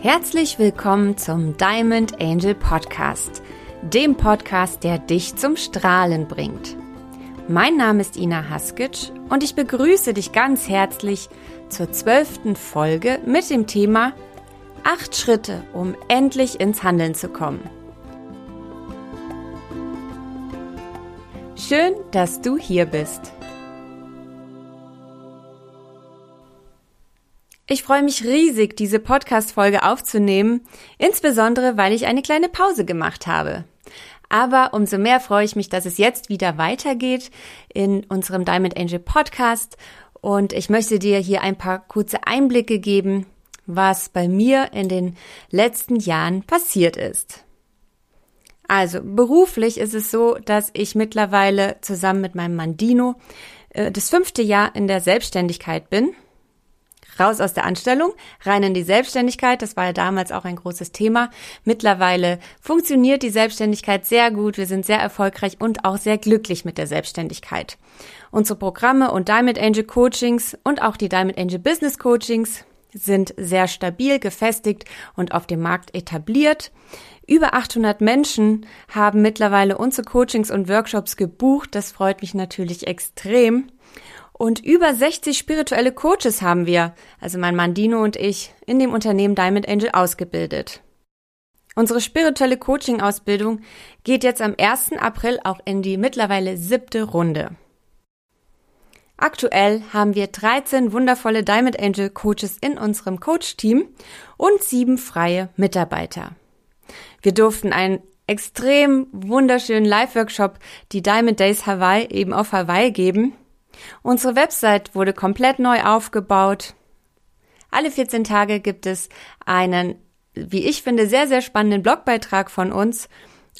Herzlich willkommen zum Diamond Angel Podcast, dem Podcast, der dich zum Strahlen bringt. Mein Name ist Ina Haskic und ich begrüße dich ganz herzlich zur zwölften Folge mit dem Thema Acht Schritte, um endlich ins Handeln zu kommen. Schön, dass du hier bist. Ich freue mich riesig, diese Podcast-Folge aufzunehmen, insbesondere weil ich eine kleine Pause gemacht habe. Aber umso mehr freue ich mich, dass es jetzt wieder weitergeht in unserem Diamond Angel Podcast und ich möchte dir hier ein paar kurze Einblicke geben, was bei mir in den letzten Jahren passiert ist. Also beruflich ist es so, dass ich mittlerweile zusammen mit meinem Mann Dino äh, das fünfte Jahr in der Selbstständigkeit bin raus aus der Anstellung, rein in die Selbstständigkeit. Das war ja damals auch ein großes Thema. Mittlerweile funktioniert die Selbstständigkeit sehr gut. Wir sind sehr erfolgreich und auch sehr glücklich mit der Selbstständigkeit. Unsere Programme und Diamond Angel Coachings und auch die Diamond Angel Business Coachings sind sehr stabil, gefestigt und auf dem Markt etabliert. Über 800 Menschen haben mittlerweile unsere Coachings und Workshops gebucht. Das freut mich natürlich extrem. Und über 60 spirituelle Coaches haben wir, also mein Mann Dino und ich, in dem Unternehmen Diamond Angel ausgebildet. Unsere spirituelle Coaching-Ausbildung geht jetzt am 1. April auch in die mittlerweile siebte Runde. Aktuell haben wir 13 wundervolle Diamond Angel Coaches in unserem Coach-Team und sieben freie Mitarbeiter. Wir durften einen extrem wunderschönen Live-Workshop, die Diamond Days Hawaii, eben auf Hawaii geben Unsere Website wurde komplett neu aufgebaut. Alle 14 Tage gibt es einen, wie ich finde, sehr, sehr spannenden Blogbeitrag von uns.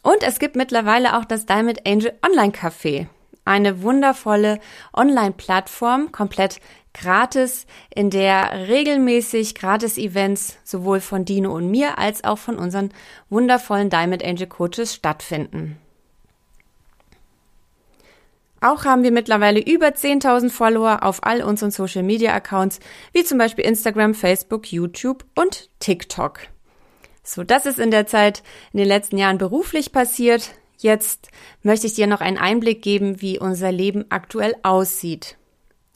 Und es gibt mittlerweile auch das Diamond Angel Online Café. Eine wundervolle Online-Plattform, komplett gratis, in der regelmäßig Gratis-Events sowohl von Dino und mir als auch von unseren wundervollen Diamond Angel Coaches stattfinden. Auch haben wir mittlerweile über 10.000 Follower auf all unseren Social Media Accounts, wie zum Beispiel Instagram, Facebook, YouTube und TikTok. So, das ist in der Zeit in den letzten Jahren beruflich passiert. Jetzt möchte ich dir noch einen Einblick geben, wie unser Leben aktuell aussieht.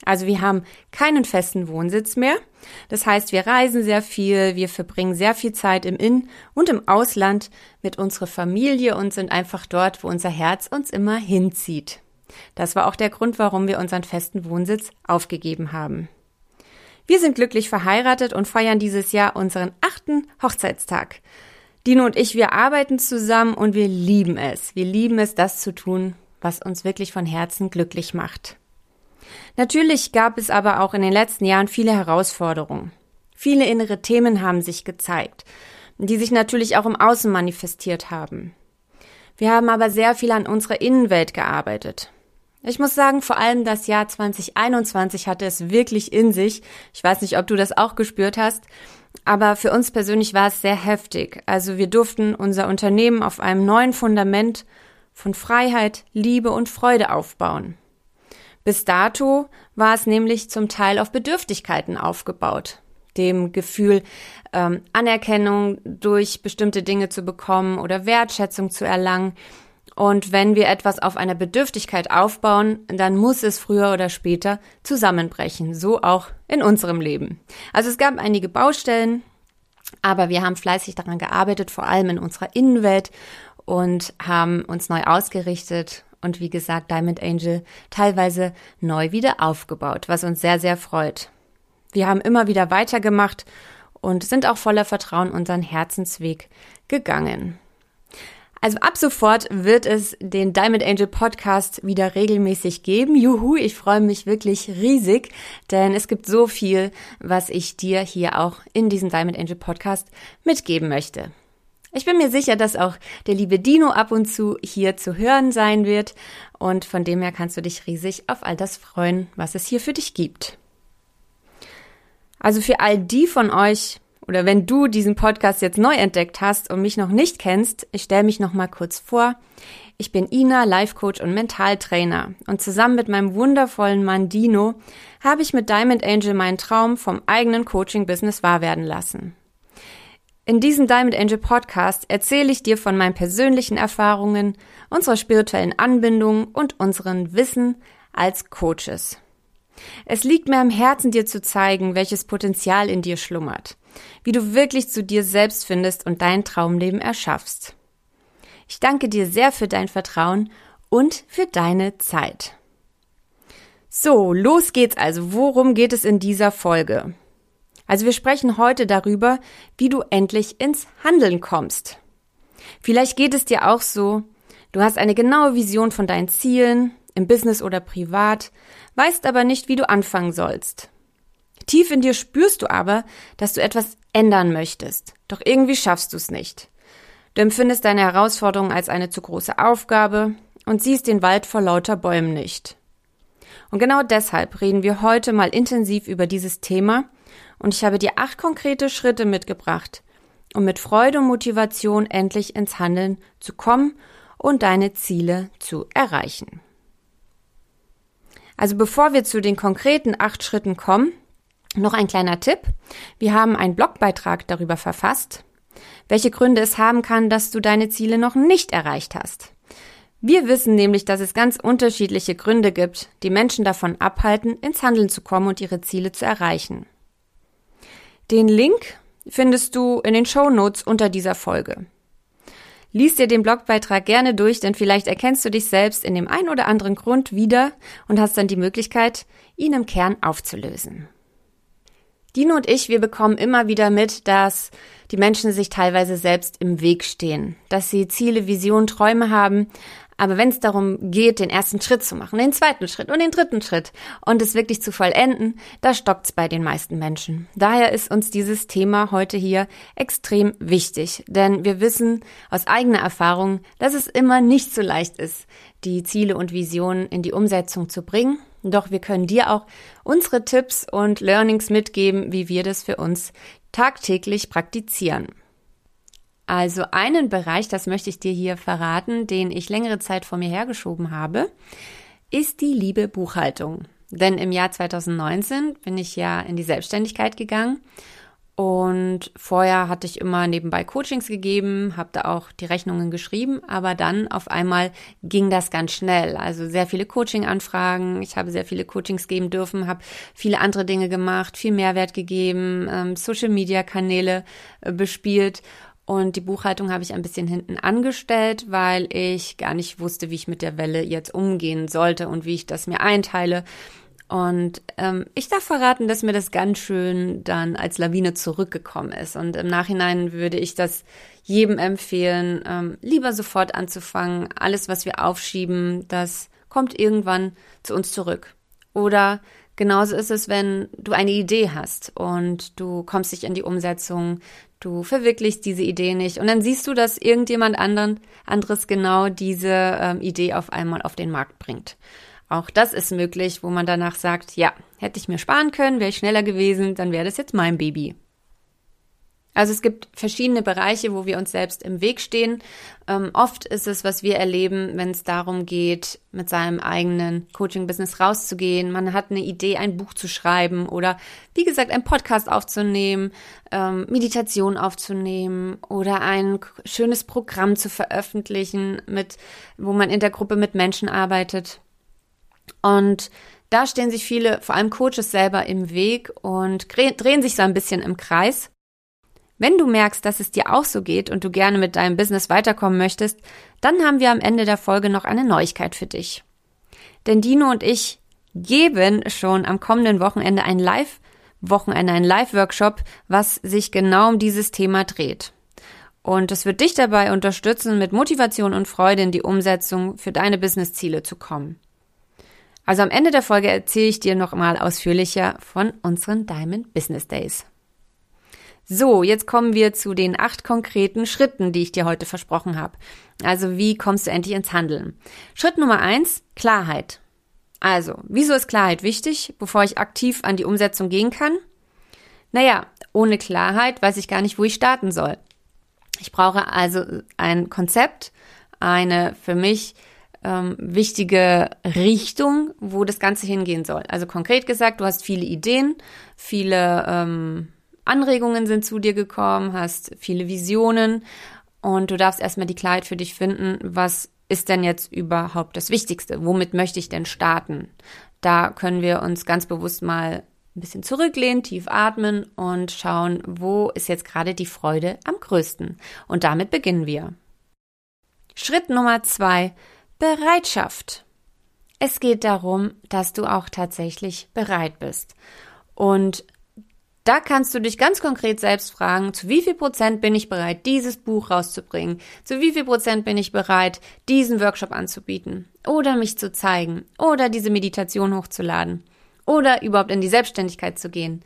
Also wir haben keinen festen Wohnsitz mehr. Das heißt, wir reisen sehr viel, wir verbringen sehr viel Zeit im In- und im Ausland mit unserer Familie und sind einfach dort, wo unser Herz uns immer hinzieht. Das war auch der Grund, warum wir unseren festen Wohnsitz aufgegeben haben. Wir sind glücklich verheiratet und feiern dieses Jahr unseren achten Hochzeitstag. Dino und ich, wir arbeiten zusammen und wir lieben es. Wir lieben es, das zu tun, was uns wirklich von Herzen glücklich macht. Natürlich gab es aber auch in den letzten Jahren viele Herausforderungen. Viele innere Themen haben sich gezeigt, die sich natürlich auch im Außen manifestiert haben. Wir haben aber sehr viel an unserer Innenwelt gearbeitet. Ich muss sagen, vor allem das Jahr 2021 hatte es wirklich in sich. Ich weiß nicht, ob du das auch gespürt hast, aber für uns persönlich war es sehr heftig. Also wir durften unser Unternehmen auf einem neuen Fundament von Freiheit, Liebe und Freude aufbauen. Bis dato war es nämlich zum Teil auf Bedürftigkeiten aufgebaut. Dem Gefühl, ähm, Anerkennung durch bestimmte Dinge zu bekommen oder Wertschätzung zu erlangen, und wenn wir etwas auf einer Bedürftigkeit aufbauen, dann muss es früher oder später zusammenbrechen. So auch in unserem Leben. Also es gab einige Baustellen, aber wir haben fleißig daran gearbeitet, vor allem in unserer Innenwelt und haben uns neu ausgerichtet und wie gesagt Diamond Angel teilweise neu wieder aufgebaut, was uns sehr, sehr freut. Wir haben immer wieder weitergemacht und sind auch voller Vertrauen unseren Herzensweg gegangen. Also ab sofort wird es den Diamond Angel Podcast wieder regelmäßig geben. Juhu, ich freue mich wirklich riesig, denn es gibt so viel, was ich dir hier auch in diesem Diamond Angel Podcast mitgeben möchte. Ich bin mir sicher, dass auch der liebe Dino ab und zu hier zu hören sein wird und von dem her kannst du dich riesig auf all das freuen, was es hier für dich gibt. Also für all die von euch, oder wenn du diesen Podcast jetzt neu entdeckt hast und mich noch nicht kennst, ich stelle mich noch mal kurz vor. Ich bin Ina, Life Coach und Mentaltrainer und zusammen mit meinem wundervollen Mann Dino habe ich mit Diamond Angel meinen Traum vom eigenen Coaching Business wahr werden lassen. In diesem Diamond Angel Podcast erzähle ich dir von meinen persönlichen Erfahrungen, unserer spirituellen Anbindung und unseren Wissen als Coaches. Es liegt mir am Herzen, dir zu zeigen, welches Potenzial in dir schlummert, wie du wirklich zu dir selbst findest und dein Traumleben erschaffst. Ich danke dir sehr für dein Vertrauen und für deine Zeit. So, los geht's also. Worum geht es in dieser Folge? Also wir sprechen heute darüber, wie du endlich ins Handeln kommst. Vielleicht geht es dir auch so, du hast eine genaue Vision von deinen Zielen, im Business oder privat, weißt aber nicht, wie du anfangen sollst. Tief in dir spürst du aber, dass du etwas ändern möchtest, doch irgendwie schaffst du es nicht. Du empfindest deine Herausforderung als eine zu große Aufgabe und siehst den Wald vor lauter Bäumen nicht. Und genau deshalb reden wir heute mal intensiv über dieses Thema und ich habe dir acht konkrete Schritte mitgebracht, um mit Freude und Motivation endlich ins Handeln zu kommen und deine Ziele zu erreichen. Also bevor wir zu den konkreten acht Schritten kommen, noch ein kleiner Tipp. Wir haben einen Blogbeitrag darüber verfasst, welche Gründe es haben kann, dass du deine Ziele noch nicht erreicht hast. Wir wissen nämlich, dass es ganz unterschiedliche Gründe gibt, die Menschen davon abhalten, ins Handeln zu kommen und ihre Ziele zu erreichen. Den Link findest du in den Show Notes unter dieser Folge. Lies dir den Blogbeitrag gerne durch, denn vielleicht erkennst du dich selbst in dem einen oder anderen Grund wieder und hast dann die Möglichkeit, ihn im Kern aufzulösen. Dino und ich, wir bekommen immer wieder mit, dass die Menschen sich teilweise selbst im Weg stehen, dass sie Ziele, Visionen, Träume haben, aber wenn es darum geht, den ersten Schritt zu machen, den zweiten Schritt und den dritten Schritt und es wirklich zu vollenden, da stockt's bei den meisten Menschen. Daher ist uns dieses Thema heute hier extrem wichtig, denn wir wissen aus eigener Erfahrung, dass es immer nicht so leicht ist, die Ziele und Visionen in die Umsetzung zu bringen. Doch wir können dir auch unsere Tipps und Learnings mitgeben, wie wir das für uns tagtäglich praktizieren. Also einen Bereich, das möchte ich dir hier verraten, den ich längere Zeit vor mir hergeschoben habe, ist die liebe Buchhaltung. Denn im Jahr 2019 bin ich ja in die Selbstständigkeit gegangen und vorher hatte ich immer nebenbei Coachings gegeben, habe da auch die Rechnungen geschrieben, aber dann auf einmal ging das ganz schnell. Also sehr viele Coaching-Anfragen, ich habe sehr viele Coachings geben dürfen, habe viele andere Dinge gemacht, viel Mehrwert gegeben, ähm, Social-Media-Kanäle äh, bespielt und die Buchhaltung habe ich ein bisschen hinten angestellt, weil ich gar nicht wusste, wie ich mit der Welle jetzt umgehen sollte und wie ich das mir einteile. Und ähm, ich darf verraten, dass mir das ganz schön dann als Lawine zurückgekommen ist. Und im Nachhinein würde ich das jedem empfehlen, ähm, lieber sofort anzufangen. Alles, was wir aufschieben, das kommt irgendwann zu uns zurück. Oder genauso ist es, wenn du eine Idee hast und du kommst nicht in die Umsetzung, Du verwirklichst diese Idee nicht und dann siehst du, dass irgendjemand anderen, anderes genau diese ähm, Idee auf einmal auf den Markt bringt. Auch das ist möglich, wo man danach sagt, ja, hätte ich mir sparen können, wäre ich schneller gewesen, dann wäre das jetzt mein Baby. Also es gibt verschiedene Bereiche, wo wir uns selbst im Weg stehen. Ähm, oft ist es, was wir erleben, wenn es darum geht, mit seinem eigenen Coaching-Business rauszugehen. Man hat eine Idee, ein Buch zu schreiben oder, wie gesagt, ein Podcast aufzunehmen, ähm, Meditation aufzunehmen oder ein schönes Programm zu veröffentlichen, mit, wo man in der Gruppe mit Menschen arbeitet. Und da stehen sich viele, vor allem Coaches selber im Weg und drehen sich so ein bisschen im Kreis wenn du merkst, dass es dir auch so geht und du gerne mit deinem Business weiterkommen möchtest, dann haben wir am Ende der Folge noch eine Neuigkeit für dich. Denn Dino und ich geben schon am kommenden Wochenende ein Live Wochenende, ein Live-Workshop, was sich genau um dieses Thema dreht. Und es wird dich dabei unterstützen, mit Motivation und Freude in die Umsetzung für deine Business-Ziele zu kommen. Also am Ende der Folge erzähle ich dir noch mal ausführlicher von unseren Diamond Business Days. So, jetzt kommen wir zu den acht konkreten Schritten, die ich dir heute versprochen habe. Also wie kommst du endlich ins Handeln? Schritt Nummer eins, Klarheit. Also, wieso ist Klarheit wichtig, bevor ich aktiv an die Umsetzung gehen kann? Naja, ohne Klarheit weiß ich gar nicht, wo ich starten soll. Ich brauche also ein Konzept, eine für mich ähm, wichtige Richtung, wo das Ganze hingehen soll. Also konkret gesagt, du hast viele Ideen, viele ähm, Anregungen sind zu dir gekommen, hast viele Visionen und du darfst erstmal die Klarheit für dich finden, was ist denn jetzt überhaupt das Wichtigste? Womit möchte ich denn starten? Da können wir uns ganz bewusst mal ein bisschen zurücklehnen, tief atmen und schauen, wo ist jetzt gerade die Freude am größten. Und damit beginnen wir. Schritt Nummer zwei, Bereitschaft. Es geht darum, dass du auch tatsächlich bereit bist. Und da kannst du dich ganz konkret selbst fragen, zu wie viel Prozent bin ich bereit, dieses Buch rauszubringen? Zu wie viel Prozent bin ich bereit, diesen Workshop anzubieten? Oder mich zu zeigen? Oder diese Meditation hochzuladen? Oder überhaupt in die Selbstständigkeit zu gehen?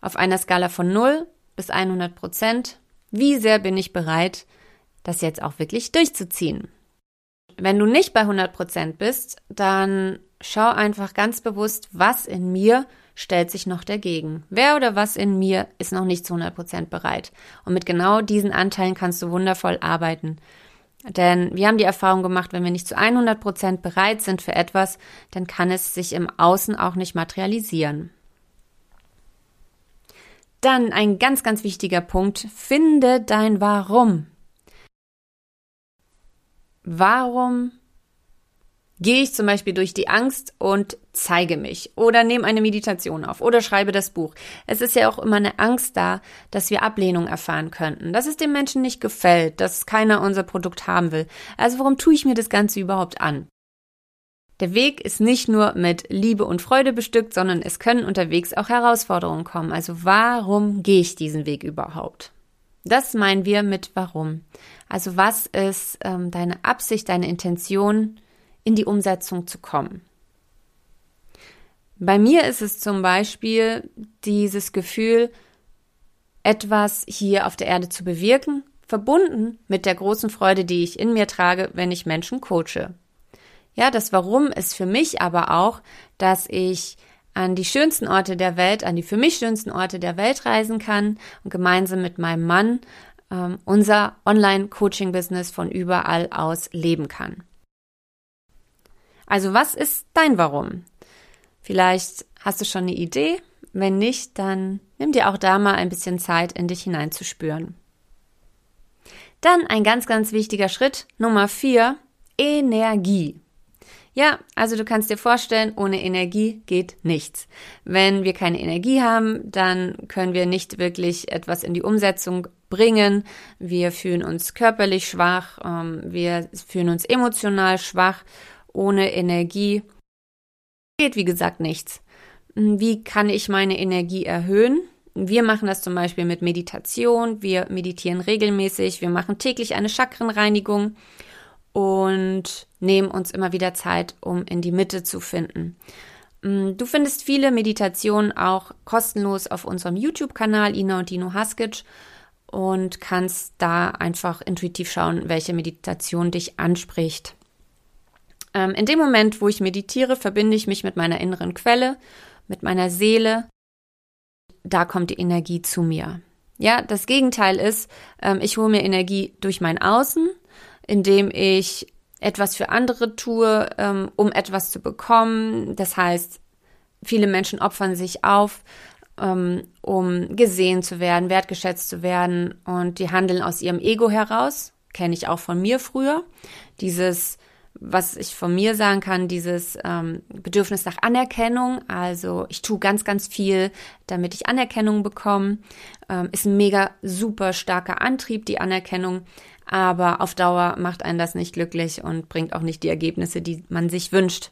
Auf einer Skala von 0 bis 100 Prozent, wie sehr bin ich bereit, das jetzt auch wirklich durchzuziehen? Wenn du nicht bei 100 Prozent bist, dann schau einfach ganz bewusst, was in mir stellt sich noch dagegen. Wer oder was in mir ist noch nicht zu 100 Prozent bereit. Und mit genau diesen Anteilen kannst du wundervoll arbeiten. Denn wir haben die Erfahrung gemacht, wenn wir nicht zu 100 Prozent bereit sind für etwas, dann kann es sich im Außen auch nicht materialisieren. Dann ein ganz, ganz wichtiger Punkt. Finde dein Warum. Warum gehe ich zum Beispiel durch die Angst und zeige mich oder nehme eine Meditation auf oder schreibe das Buch. Es ist ja auch immer eine Angst da, dass wir Ablehnung erfahren könnten, dass es dem Menschen nicht gefällt, dass keiner unser Produkt haben will. Also warum tue ich mir das Ganze überhaupt an? Der Weg ist nicht nur mit Liebe und Freude bestückt, sondern es können unterwegs auch Herausforderungen kommen. Also warum gehe ich diesen Weg überhaupt? Das meinen wir mit warum. Also was ist ähm, deine Absicht, deine Intention, in die Umsetzung zu kommen. Bei mir ist es zum Beispiel dieses Gefühl, etwas hier auf der Erde zu bewirken, verbunden mit der großen Freude, die ich in mir trage, wenn ich Menschen coache. Ja, das Warum ist für mich aber auch, dass ich an die schönsten Orte der Welt, an die für mich schönsten Orte der Welt reisen kann und gemeinsam mit meinem Mann ähm, unser Online-Coaching-Business von überall aus leben kann. Also was ist dein Warum? Vielleicht hast du schon eine Idee. Wenn nicht, dann nimm dir auch da mal ein bisschen Zeit, in dich hineinzuspüren. Dann ein ganz, ganz wichtiger Schritt, Nummer vier, Energie. Ja, also du kannst dir vorstellen, ohne Energie geht nichts. Wenn wir keine Energie haben, dann können wir nicht wirklich etwas in die Umsetzung bringen. Wir fühlen uns körperlich schwach, ähm, wir fühlen uns emotional schwach ohne Energie geht, wie gesagt, nichts. Hm, wie kann ich meine Energie erhöhen? Wir machen das zum Beispiel mit Meditation. Wir meditieren regelmäßig. Wir machen täglich eine Chakrenreinigung und nehmen uns immer wieder Zeit, um in die Mitte zu finden. Hm, du findest viele Meditationen auch kostenlos auf unserem YouTube-Kanal Ina und Dino Haskic und kannst da einfach intuitiv schauen, welche Meditation dich anspricht. Ähm, in dem Moment, wo ich meditiere, verbinde ich mich mit meiner inneren Quelle, mit meiner Seele. Da kommt die Energie zu mir. Ja, das Gegenteil ist, ähm, ich hole mir Energie durch mein Außen, indem ich etwas für andere tue, ähm, um etwas zu bekommen. Das heißt, viele Menschen opfern sich auf, ähm, um gesehen zu werden, wertgeschätzt zu werden und die handeln aus ihrem Ego heraus. Kenne ich auch von mir früher. Dieses was ich von mir sagen kann, dieses ähm, Bedürfnis nach Anerkennung. Also ich tue ganz, ganz viel, damit ich Anerkennung bekomme. Ähm, ist ein mega super starker Antrieb, die Anerkennung. Aber auf Dauer macht einen das nicht glücklich und bringt auch nicht die Ergebnisse, die man sich wünscht.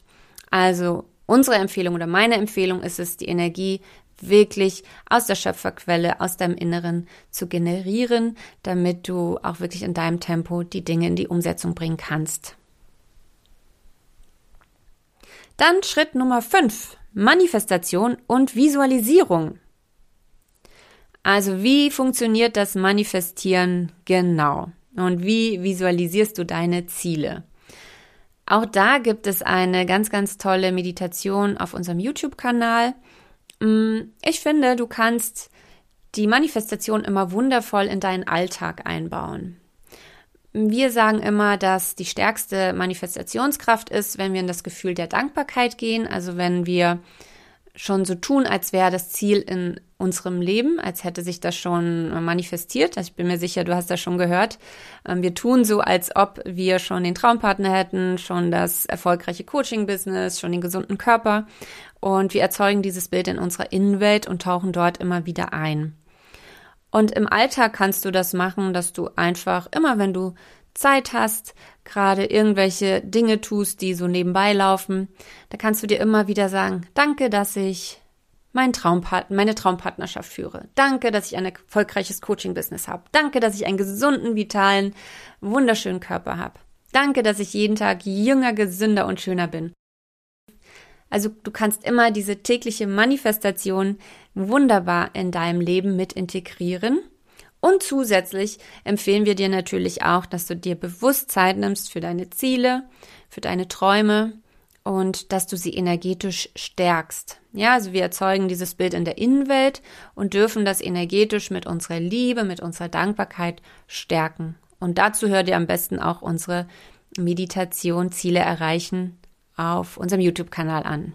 Also unsere Empfehlung oder meine Empfehlung ist es, die Energie wirklich aus der Schöpferquelle, aus deinem Inneren zu generieren, damit du auch wirklich in deinem Tempo die Dinge in die Umsetzung bringen kannst. Dann Schritt Nummer 5, Manifestation und Visualisierung. Also wie funktioniert das Manifestieren genau? Und wie visualisierst du deine Ziele? Auch da gibt es eine ganz, ganz tolle Meditation auf unserem YouTube-Kanal. Mm, ich finde, du kannst die Manifestation immer wundervoll in deinen Alltag einbauen. Wir sagen immer, dass die stärkste Manifestationskraft ist, wenn wir in das Gefühl der Dankbarkeit gehen, also wenn wir schon so tun, als wäre das Ziel in unserem Leben, als hätte sich das schon manifestiert. Also ich bin mir sicher, du hast das schon gehört. Ähm, wir tun so, als ob wir schon den Traumpartner hätten, schon das erfolgreiche Coaching-Business, schon den gesunden Körper. Und wir erzeugen dieses Bild in unserer Innenwelt und tauchen dort immer wieder ein. Und im Alltag kannst du das machen, dass du einfach immer, wenn du Zeit hast, gerade irgendwelche Dinge tust, die so nebenbei laufen, da kannst du dir immer wieder sagen, danke, dass ich mein Traumpart meine Traumpartnerschaft führe. Danke, dass ich ein erfolgreiches Coaching-Business habe. Danke, dass ich einen gesunden, vitalen, wunderschönen Körper habe. Danke, dass ich jeden Tag jünger, gesünder und schöner bin. Also du kannst immer diese tägliche Manifestation wunderbar in deinem Leben mit integrieren und zusätzlich empfehlen wir dir natürlich auch, dass du dir bewusst Zeit nimmst für deine Ziele, für deine Träume und dass du sie energetisch stärkst. Ja, also wir erzeugen dieses Bild in der Innenwelt und dürfen das energetisch mit unserer Liebe, mit unserer Dankbarkeit stärken. Und dazu hör dir am besten auch unsere Meditation Ziele erreichen auf unserem YouTube-Kanal an.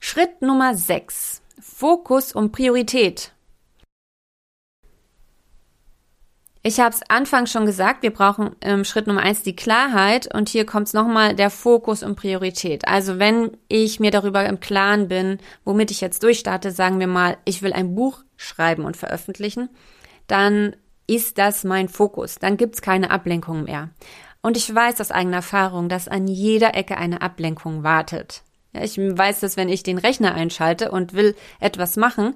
Schritt Nummer 6. Fokus und Priorität. Ich habe es anfangs schon gesagt, wir brauchen im Schritt Nummer eins die Klarheit und hier kommt es nochmal der Fokus und Priorität. Also wenn ich mir darüber im Klaren bin, womit ich jetzt durchstarte, sagen wir mal, ich will ein Buch schreiben und veröffentlichen, dann ist das mein Fokus. Dann gibt's keine Ablenkung mehr. Und ich weiß aus eigener Erfahrung, dass an jeder Ecke eine Ablenkung wartet. Ja, ich weiß, dass wenn ich den Rechner einschalte und will etwas machen,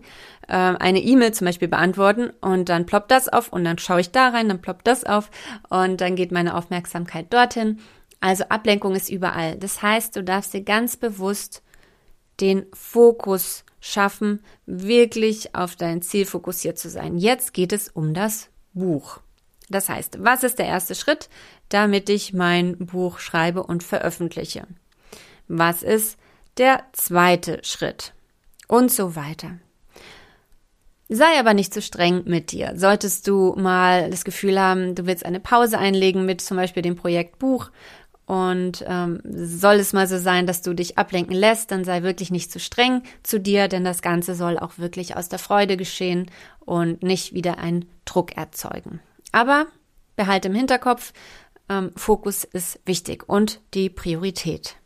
äh, eine E-Mail zum Beispiel beantworten und dann ploppt das auf und dann schaue ich da rein, dann ploppt das auf und dann geht meine Aufmerksamkeit dorthin. Also Ablenkung ist überall. Das heißt, du darfst dir ganz bewusst den Fokus schaffen, wirklich auf dein Ziel fokussiert zu sein. Jetzt geht es um das Buch. Das heißt, was ist der erste Schritt, damit ich mein Buch schreibe und veröffentliche? Was ist der zweite Schritt und so weiter. Sei aber nicht zu streng mit dir. Solltest du mal das Gefühl haben, du willst eine Pause einlegen mit zum Beispiel dem Projekt Buch und ähm, soll es mal so sein, dass du dich ablenken lässt, dann sei wirklich nicht zu streng zu dir, denn das Ganze soll auch wirklich aus der Freude geschehen und nicht wieder einen Druck erzeugen. Aber behalte im Hinterkopf, ähm, Fokus ist wichtig und die Priorität.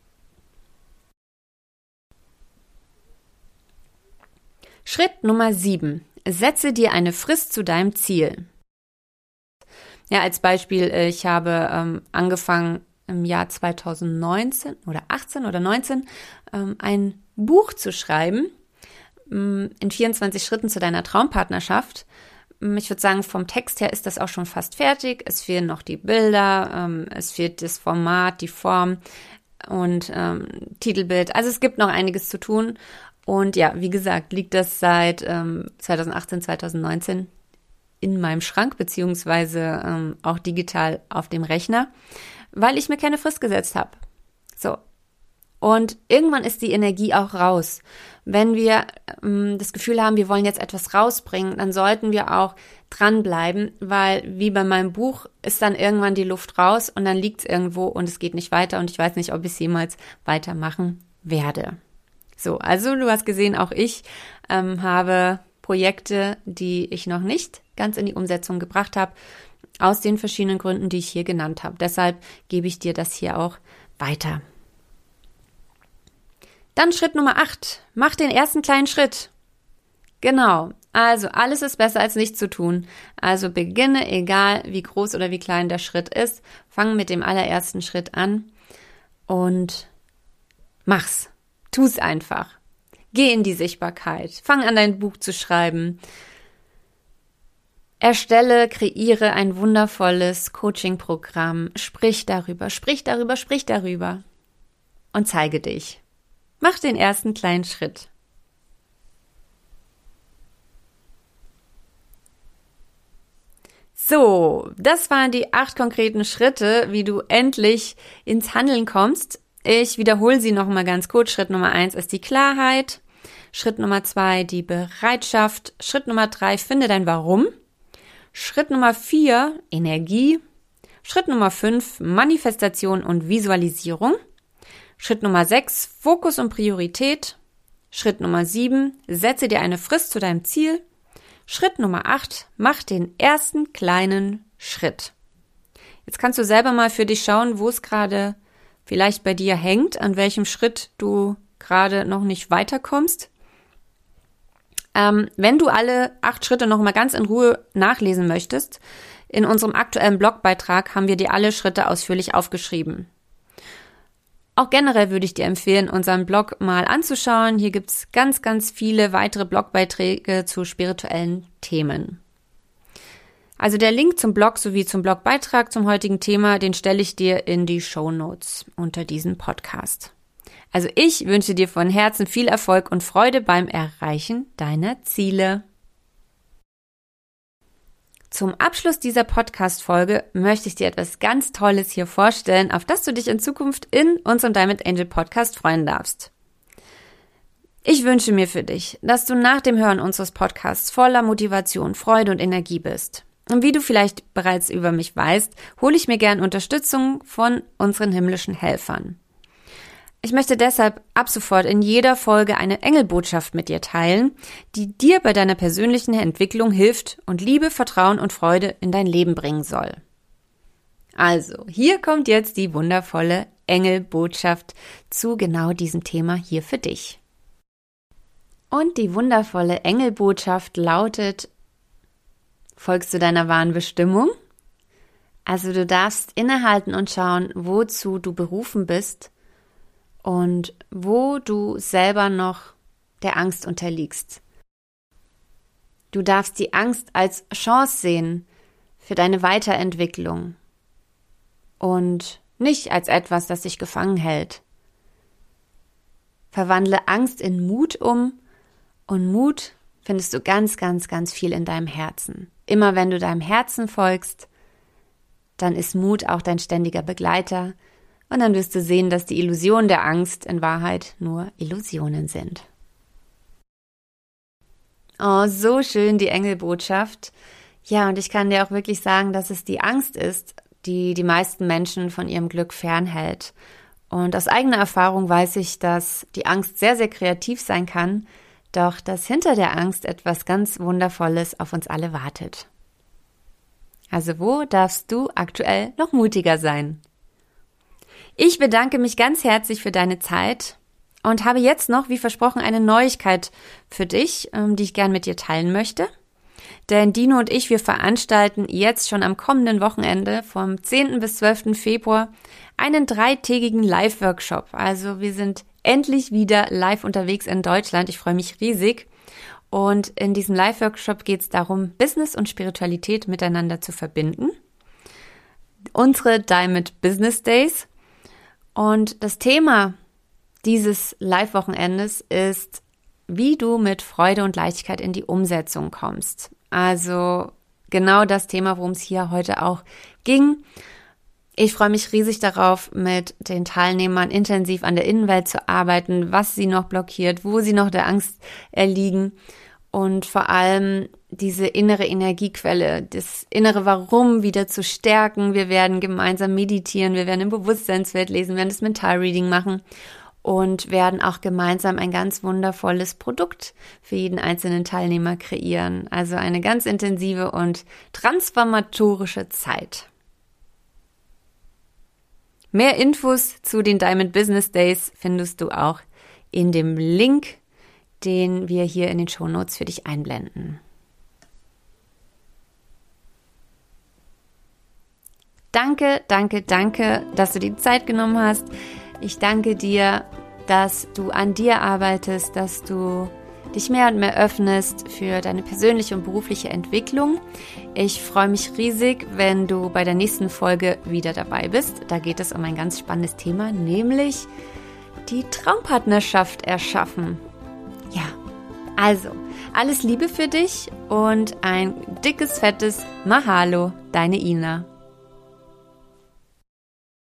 Schritt Nummer 7. Setze dir eine Frist zu deinem Ziel. Ja, als Beispiel, äh, ich habe ähm, angefangen im Jahr 2019 oder 18 oder 19 ähm, ein Buch zu schreiben ähm, in 24 Schritten zu deiner Traumpartnerschaft. Ähm, ich würde sagen, vom Text her ist das auch schon fast fertig. Es fehlen noch die Bilder, es fehlt das Format, die Form und ähm, Titelbild. Also es gibt noch einiges zu tun. Und ja, wie gesagt, liegt das seit ähm, 2018, 2019 in meinem Schrank, beziehungsweise ähm, auch digital auf dem Rechner, weil ich mir keine Frist gesetzt habe. So. Und irgendwann ist die Energie auch raus. Wenn wir ähm, das Gefühl haben, wir wollen jetzt etwas rausbringen, dann sollten wir auch dranbleiben, weil wie bei meinem Buch ist dann irgendwann die Luft raus und dann liegt es irgendwo und es geht nicht weiter und ich weiß nicht, ob ich es jemals weitermachen werde. So, also du hast gesehen, auch ich ähm, habe Projekte, die ich noch nicht ganz in die Umsetzung gebracht habe, aus den verschiedenen Gründen, die ich hier genannt habe. Deshalb gebe ich dir das hier auch weiter. Dann Schritt Nummer 8. Mach den ersten kleinen Schritt. Genau. Also alles ist besser als nichts zu tun. Also beginne, egal wie groß oder wie klein der Schritt ist. Fang mit dem allerersten Schritt an und mach's. Tu's einfach. Geh in die Sichtbarkeit. Fang an, dein Buch zu schreiben. Erstelle, kreiere ein wundervolles Coaching-Programm. Sprich darüber, sprich darüber, sprich darüber. Und zeige dich. Mach den ersten kleinen Schritt. So, das waren die acht konkreten Schritte, wie du endlich ins Handeln kommst. Ich wiederhole sie nochmal ganz kurz. Schritt Nummer eins ist die Klarheit. Schritt Nummer zwei die Bereitschaft. Schritt Nummer drei finde dein Warum. Schritt Nummer vier Energie. Schritt Nummer fünf Manifestation und Visualisierung. Schritt Nummer 6, Fokus und Priorität. Schritt Nummer 7, setze dir eine Frist zu deinem Ziel. Schritt Nummer 8, mach den ersten kleinen Schritt. Jetzt kannst du selber mal für dich schauen, wo es gerade vielleicht bei dir hängt, an welchem Schritt du gerade noch nicht weiterkommst. Ähm, wenn du alle acht Schritte noch mal ganz in Ruhe nachlesen möchtest, in unserem aktuellen Blogbeitrag haben wir dir alle Schritte ausführlich aufgeschrieben. Auch generell würde ich dir empfehlen, unseren Blog mal anzuschauen. Hier gibt's ganz, ganz viele weitere Blogbeiträge zu spirituellen Themen. Also der Link zum Blog sowie zum Blogbeitrag zum heutigen Thema, den stelle ich dir in die Show Notes unter diesem Podcast. Also ich wünsche dir von Herzen viel Erfolg und Freude beim Erreichen deiner Ziele. Zum Abschluss dieser Podcast-Folge möchte ich dir etwas ganz Tolles hier vorstellen, auf das du dich in Zukunft in unserem Diamond Angel Podcast freuen darfst. Ich wünsche mir für dich, dass du nach dem Hören unseres Podcasts voller Motivation, Freude und Energie bist. Und wie du vielleicht bereits über mich weißt, hole ich mir gern Unterstützung von unseren himmlischen Helfern. Ich möchte deshalb ab sofort in jeder Folge eine Engelbotschaft mit dir teilen, die dir bei deiner persönlichen Entwicklung hilft und Liebe, Vertrauen und Freude in dein Leben bringen soll. Also, hier kommt jetzt die wundervolle Engelbotschaft zu genau diesem Thema hier für dich. Und die wundervolle Engelbotschaft lautet, folgst du deiner wahren Bestimmung? Also du darfst innehalten und schauen, wozu du berufen bist und wo du selber noch der Angst unterliegst. Du darfst die Angst als Chance sehen für deine Weiterentwicklung und nicht als etwas, das dich gefangen hält. Verwandle Angst in Mut um und Mut findest du ganz, ganz, ganz viel in deinem Herzen. Immer wenn du deinem Herzen folgst, dann ist Mut auch dein ständiger Begleiter und dann wirst du sehen, dass die Illusionen der Angst in Wahrheit nur Illusionen sind. Oh, so schön die Engelbotschaft. Ja, und ich kann dir auch wirklich sagen, dass es die Angst ist, die die meisten Menschen von ihrem Glück fernhält. Und aus eigener Erfahrung weiß ich, dass die Angst sehr, sehr kreativ sein kann, doch dass hinter der Angst etwas ganz Wundervolles auf uns alle wartet. Also wo darfst du aktuell noch mutiger sein? Ich bedanke mich ganz herzlich für deine Zeit und habe jetzt noch, wie versprochen, eine Neuigkeit für dich, ähm, die ich gern mit dir teilen möchte. Denn Dino und ich, wir veranstalten jetzt schon am kommenden Wochenende vom 10. bis 12. Februar einen dreitägigen Live-Workshop. Also wir sind endlich wieder live unterwegs in Deutschland. Ich freue mich riesig. Und in diesem Live-Workshop geht es darum, Business und Spiritualität miteinander zu verbinden. Unsere Diamond Business Days und das Thema dieses Live-Wochenendes ist, wie du mit Freude und Leichtigkeit in die Umsetzung kommst. Also genau das Thema, worum es hier heute auch ging. Ich freue mich riesig darauf, mit den Teilnehmern intensiv an der Innenwelt zu arbeiten, was sie noch blockiert, wo sie noch der Angst erliegen und vor allem diese innere Energiequelle, das innere Warum wieder zu stärken. Wir werden gemeinsam meditieren, wir werden im Bewusstseinswelt lesen, werden das Mentalreading machen und werden auch gemeinsam ein ganz wundervolles Produkt für jeden einzelnen Teilnehmer kreieren. Also eine ganz intensive und transformatorische Zeit. Mehr Infos zu den Diamond Business Days findest du auch in dem Link den wir hier in den Shownotes für dich einblenden. Danke, danke, danke, dass du die Zeit genommen hast. Ich danke dir, dass du an dir arbeitest, dass du dich mehr und mehr öffnest für deine persönliche und berufliche Entwicklung. Ich freue mich riesig, wenn du bei der nächsten Folge wieder dabei bist. Da geht es um ein ganz spannendes Thema, nämlich die Traumpartnerschaft erschaffen. Ja, also, alles Liebe für dich und ein dickes, fettes Mahalo, deine Ina.